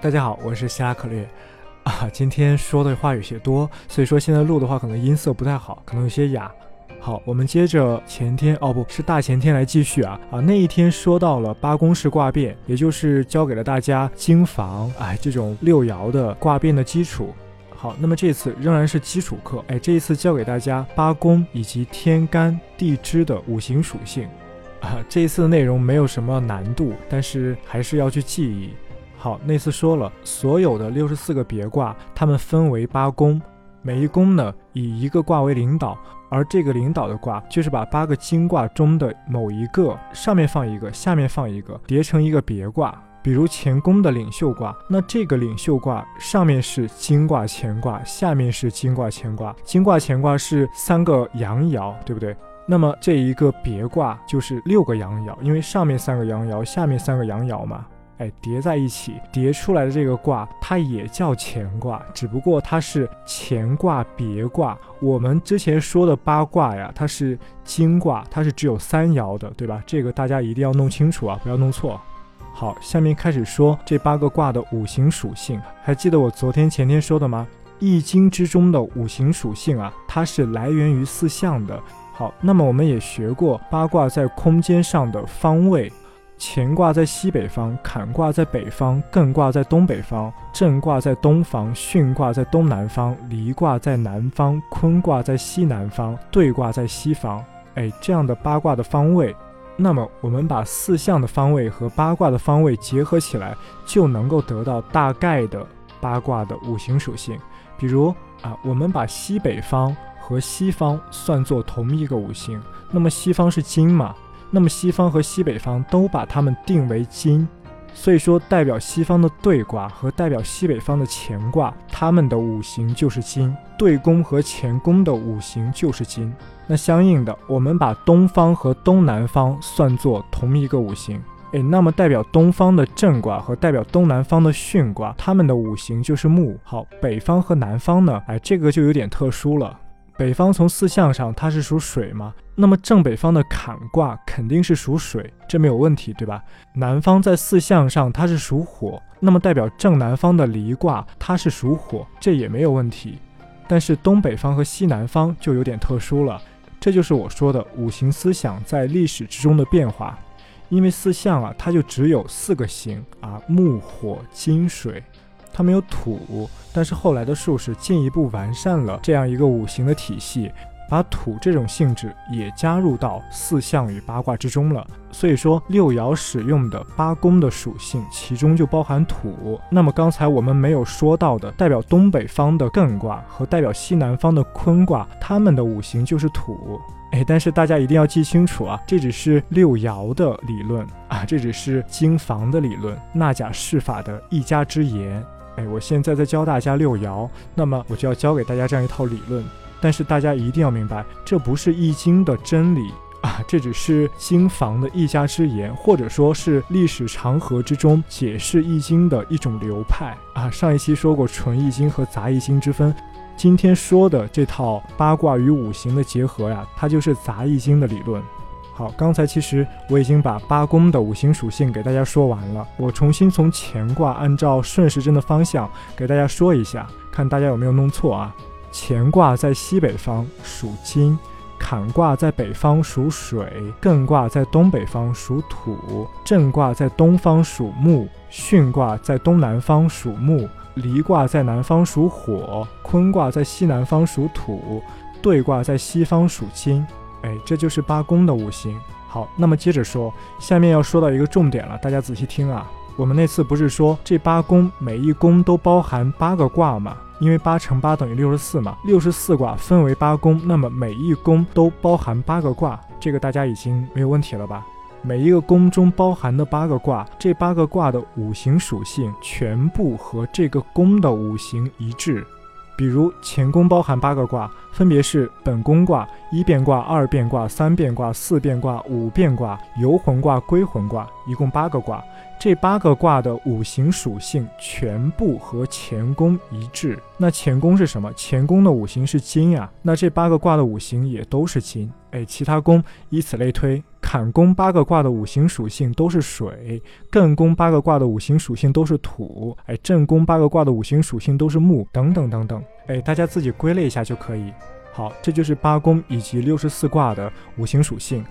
大家好，我是希拉克略啊。今天说的话有些多，所以说现在录的话可能音色不太好，可能有些哑。好，我们接着前天哦，不是大前天来继续啊啊！那一天说到了八宫式卦变，也就是教给了大家经房哎这种六爻的卦变的基础。好，那么这次仍然是基础课，哎，这一次教给大家八宫以及天干地支的五行属性啊。这一次的内容没有什么难度，但是还是要去记忆。好，那次说了所有的六十四个别卦，它们分为八宫，每一宫呢以一个卦为领导。而这个领导的卦，就是把八个金卦中的某一个上面放一个，下面放一个，叠成一个别卦。比如乾宫的领袖卦，那这个领袖卦上面是金卦乾卦，下面是金卦乾卦。金卦乾卦是三个阳爻，对不对？那么这一个别卦就是六个阳爻，因为上面三个阳爻，下面三个阳爻嘛。哎，叠在一起叠出来的这个卦，它也叫乾卦，只不过它是乾卦别卦。我们之前说的八卦呀，它是金卦，它是只有三爻的，对吧？这个大家一定要弄清楚啊，不要弄错。好，下面开始说这八个卦的五行属性。还记得我昨天前天说的吗？易经之中的五行属性啊，它是来源于四象的。好，那么我们也学过八卦在空间上的方位。乾卦在西北方，坎卦在北方，艮卦在东北方，震卦在东方，巽卦在东南方，离卦在南方，坤卦在西南方，兑卦在西方。哎，这样的八卦的方位，那么我们把四象的方位和八卦的方位结合起来，就能够得到大概的八卦的五行属性。比如啊，我们把西北方和西方算作同一个五行，那么西方是金嘛？那么西方和西北方都把它们定为金，所以说代表西方的兑卦和代表西北方的乾卦，它们的五行就是金。兑宫和乾宫的五行就是金。那相应的，我们把东方和东南方算作同一个五行，诶，那么代表东方的震卦和代表东南方的巽卦，它们的五行就是木。好，北方和南方呢？哎，这个就有点特殊了。北方从四象上它是属水吗？那么正北方的坎卦肯定是属水，这没有问题，对吧？南方在四象上它是属火，那么代表正南方的离卦它是属火，这也没有问题。但是东北方和西南方就有点特殊了，这就是我说的五行思想在历史之中的变化。因为四象啊，它就只有四个形啊，木、火、金、水。它没有土，但是后来的术士进一步完善了这样一个五行的体系，把土这种性质也加入到四象与八卦之中了。所以说六爻使用的八宫的属性，其中就包含土。那么刚才我们没有说到的，代表东北方的艮卦和代表西南方的坤卦，它们的五行就是土。哎，但是大家一定要记清楚啊，这只是六爻的理论啊，这只是经房的理论，纳甲释法的一家之言。哎，我现在在教大家六爻，那么我就要教给大家这样一套理论。但是大家一定要明白，这不是易经的真理啊，这只是经房的一家之言，或者说是历史长河之中解释易经的一种流派啊。上一期说过纯易经和杂易经之分，今天说的这套八卦与五行的结合呀，它就是杂易经的理论。好，刚才其实我已经把八宫的五行属性给大家说完了。我重新从乾卦按照顺时针的方向给大家说一下，看大家有没有弄错啊？乾卦在西北方属金，坎卦在北方属水，艮卦在东北方属土，震卦在东方属木，巽卦在东南方属木，离卦在南方属火，坤卦在西南方属土，兑卦在西方属金。哎，这就是八宫的五行。好，那么接着说，下面要说到一个重点了，大家仔细听啊。我们那次不是说这八宫每一宫都包含八个卦吗？因为八乘八等于六十四嘛，六十四卦分为八宫，那么每一宫都包含八个卦，这个大家已经没有问题了吧？每一个宫中包含的八个卦，这八个卦的五行属性全部和这个宫的五行一致。比如乾宫包含八个卦，分别是本宫卦、一变卦、二变卦、三变卦、四变卦、五变卦、游魂卦、归魂卦，一共八个卦。这八个卦的五行属性全部和乾宫一致。那乾宫是什么？乾宫的五行是金呀。那这八个卦的五行也都是金。哎，其他宫以此类推，坎宫八个卦的五行属性都是水，艮宫八个卦的五行属性都是土，哎，震宫八个卦的五行属性都是木，等等等等。哎，大家自己归类一下就可以。好，这就是八宫以及六十四卦的五行属性。